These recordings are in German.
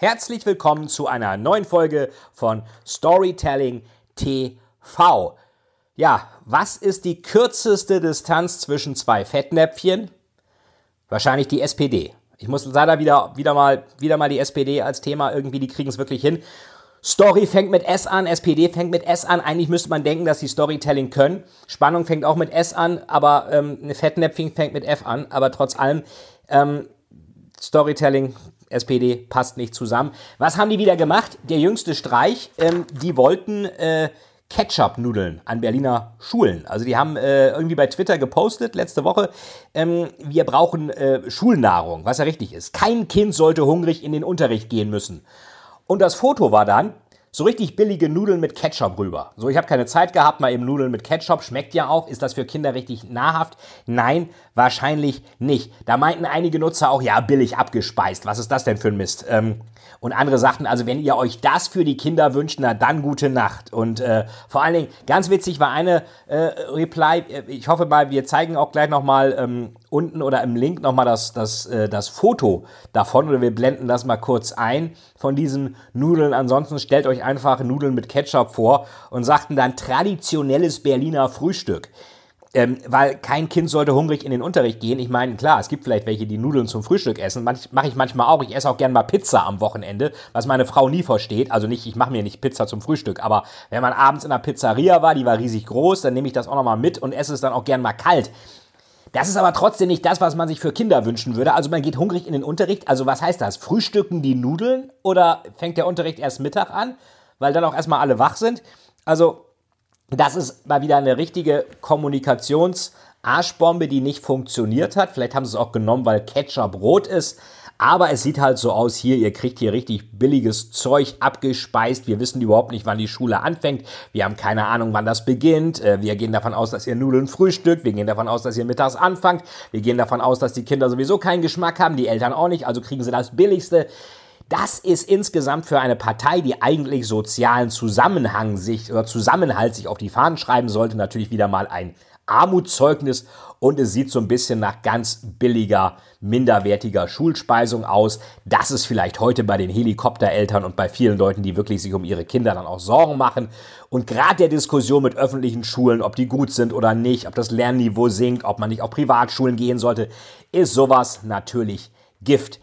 Herzlich willkommen zu einer neuen Folge von Storytelling TV. Ja, was ist die kürzeste Distanz zwischen zwei Fettnäpfchen? Wahrscheinlich die SPD. Ich muss leider wieder, wieder, mal, wieder mal die SPD als Thema irgendwie, die kriegen es wirklich hin. Story fängt mit S an, SPD fängt mit S an. Eigentlich müsste man denken, dass sie Storytelling können. Spannung fängt auch mit S an, aber ähm, eine Fettnäpfchen fängt mit F an. Aber trotz allem, ähm, Storytelling SPD passt nicht zusammen. Was haben die wieder gemacht? Der jüngste Streich, ähm, die wollten äh, Ketchup-Nudeln an Berliner Schulen. Also die haben äh, irgendwie bei Twitter gepostet letzte Woche, ähm, wir brauchen äh, Schulnahrung, was ja richtig ist. Kein Kind sollte hungrig in den Unterricht gehen müssen. Und das Foto war dann, so richtig billige Nudeln mit Ketchup rüber. So, ich habe keine Zeit gehabt, mal eben Nudeln mit Ketchup. Schmeckt ja auch. Ist das für Kinder richtig nahrhaft? Nein, wahrscheinlich nicht. Da meinten einige Nutzer auch, ja, billig abgespeist. Was ist das denn für ein Mist? Ähm, und andere sagten, also wenn ihr euch das für die Kinder wünscht, na dann gute Nacht. Und äh, vor allen Dingen, ganz witzig war eine äh, Reply, äh, ich hoffe mal, wir zeigen auch gleich nochmal ähm, unten oder im Link nochmal das, das, äh, das Foto davon oder wir blenden das mal kurz ein von diesen Nudeln. Ansonsten stellt euch einfach Nudeln mit Ketchup vor und sagten dann traditionelles Berliner Frühstück. Ähm, weil kein Kind sollte hungrig in den Unterricht gehen. Ich meine, klar, es gibt vielleicht welche, die Nudeln zum Frühstück essen. Mache ich manchmal auch. Ich esse auch gern mal Pizza am Wochenende, was meine Frau nie versteht. Also nicht, ich mache mir nicht Pizza zum Frühstück, aber wenn man abends in einer Pizzeria war, die war riesig groß, dann nehme ich das auch nochmal mit und esse es dann auch gern mal kalt. Das ist aber trotzdem nicht das, was man sich für Kinder wünschen würde. Also man geht hungrig in den Unterricht. Also was heißt das? Frühstücken die Nudeln oder fängt der Unterricht erst Mittag an, weil dann auch erstmal alle wach sind? Also das ist mal wieder eine richtige Kommunikations-Arschbombe, die nicht funktioniert hat. Vielleicht haben sie es auch genommen, weil Ketchup rot ist. Aber es sieht halt so aus hier, ihr kriegt hier richtig billiges Zeug abgespeist. Wir wissen überhaupt nicht, wann die Schule anfängt. Wir haben keine Ahnung, wann das beginnt. Äh, wir gehen davon aus, dass ihr Nudeln frühstückt. Wir gehen davon aus, dass ihr mittags anfangt. Wir gehen davon aus, dass die Kinder sowieso keinen Geschmack haben, die Eltern auch nicht. Also kriegen sie das Billigste. Das ist insgesamt für eine Partei, die eigentlich sozialen Zusammenhang sich oder Zusammenhalt sich auf die Fahnen schreiben sollte, natürlich wieder mal ein Armutszeugnis und es sieht so ein bisschen nach ganz billiger, minderwertiger Schulspeisung aus. Das ist vielleicht heute bei den Helikoptereltern und bei vielen Leuten, die wirklich sich um ihre Kinder dann auch Sorgen machen. Und gerade der Diskussion mit öffentlichen Schulen, ob die gut sind oder nicht, ob das Lernniveau sinkt, ob man nicht auf Privatschulen gehen sollte, ist sowas natürlich Gift.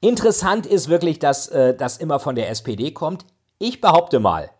Interessant ist wirklich, dass äh, das immer von der SPD kommt. Ich behaupte mal,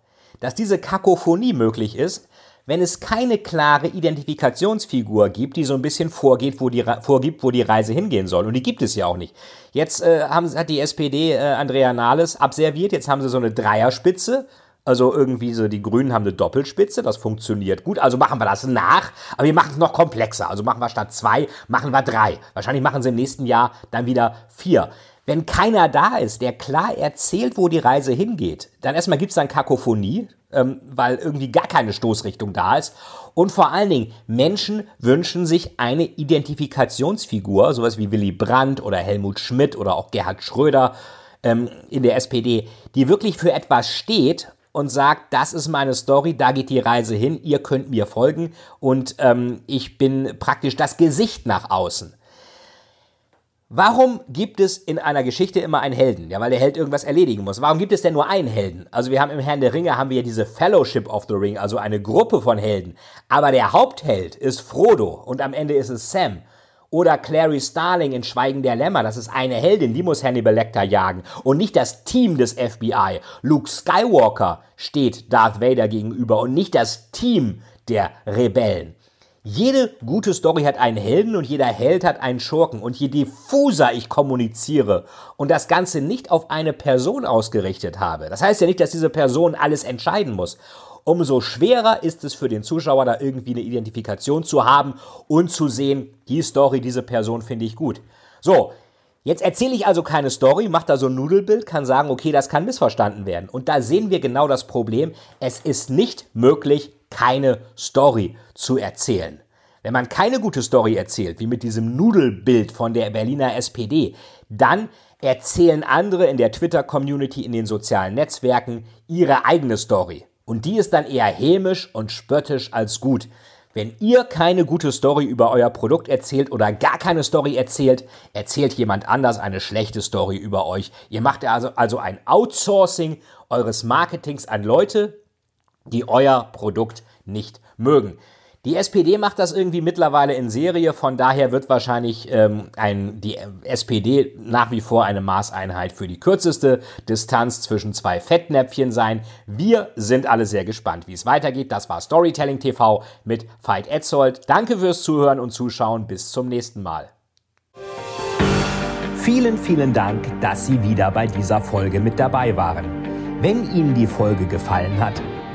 dass diese Kakophonie möglich ist, wenn es keine klare Identifikationsfigur gibt, die so ein bisschen vorgeht, wo die, vorgibt, wo die Reise hingehen soll. Und die gibt es ja auch nicht. Jetzt äh, haben, hat die SPD äh, Andrea Nahles abserviert, jetzt haben sie so eine Dreierspitze. Also irgendwie so, die Grünen haben eine Doppelspitze, das funktioniert gut. Also machen wir das nach, aber wir machen es noch komplexer. Also machen wir statt zwei, machen wir drei. Wahrscheinlich machen sie im nächsten Jahr dann wieder vier. Wenn keiner da ist, der klar erzählt, wo die Reise hingeht, dann erstmal gibt es dann Kakophonie, ähm, weil irgendwie gar keine Stoßrichtung da ist. Und vor allen Dingen, Menschen wünschen sich eine Identifikationsfigur, sowas wie Willy Brandt oder Helmut Schmidt oder auch Gerhard Schröder ähm, in der SPD, die wirklich für etwas steht und sagt, das ist meine Story, da geht die Reise hin, ihr könnt mir folgen und ähm, ich bin praktisch das Gesicht nach außen. Warum gibt es in einer Geschichte immer einen Helden? Ja, weil der Held irgendwas erledigen muss. Warum gibt es denn nur einen Helden? Also wir haben im Herrn der Ringe haben wir ja diese Fellowship of the Ring, also eine Gruppe von Helden. Aber der Hauptheld ist Frodo und am Ende ist es Sam. Oder Clary Starling in Schweigen der Lämmer, das ist eine Heldin, die muss Hannibal Lecter jagen. Und nicht das Team des FBI. Luke Skywalker steht Darth Vader gegenüber und nicht das Team der Rebellen. Jede gute Story hat einen Helden und jeder Held hat einen Schurken. Und je diffuser ich kommuniziere und das Ganze nicht auf eine Person ausgerichtet habe, das heißt ja nicht, dass diese Person alles entscheiden muss, umso schwerer ist es für den Zuschauer, da irgendwie eine Identifikation zu haben und zu sehen, die Story, diese Person finde ich gut. So, Jetzt erzähle ich also keine Story, mache da so ein Nudelbild, kann sagen, okay, das kann missverstanden werden. Und da sehen wir genau das Problem. Es ist nicht möglich, keine Story zu erzählen. Wenn man keine gute Story erzählt, wie mit diesem Nudelbild von der Berliner SPD, dann erzählen andere in der Twitter-Community, in den sozialen Netzwerken ihre eigene Story. Und die ist dann eher hämisch und spöttisch als gut. Wenn ihr keine gute Story über euer Produkt erzählt oder gar keine Story erzählt, erzählt jemand anders eine schlechte Story über euch. Ihr macht also, also ein Outsourcing eures Marketings an Leute, die euer Produkt nicht mögen. Die SPD macht das irgendwie mittlerweile in Serie, von daher wird wahrscheinlich ähm, ein, die SPD nach wie vor eine Maßeinheit für die kürzeste Distanz zwischen zwei Fettnäpfchen sein. Wir sind alle sehr gespannt, wie es weitergeht. Das war Storytelling TV mit Veit Etzold. Danke fürs Zuhören und Zuschauen. Bis zum nächsten Mal. Vielen, vielen Dank, dass Sie wieder bei dieser Folge mit dabei waren. Wenn Ihnen die Folge gefallen hat,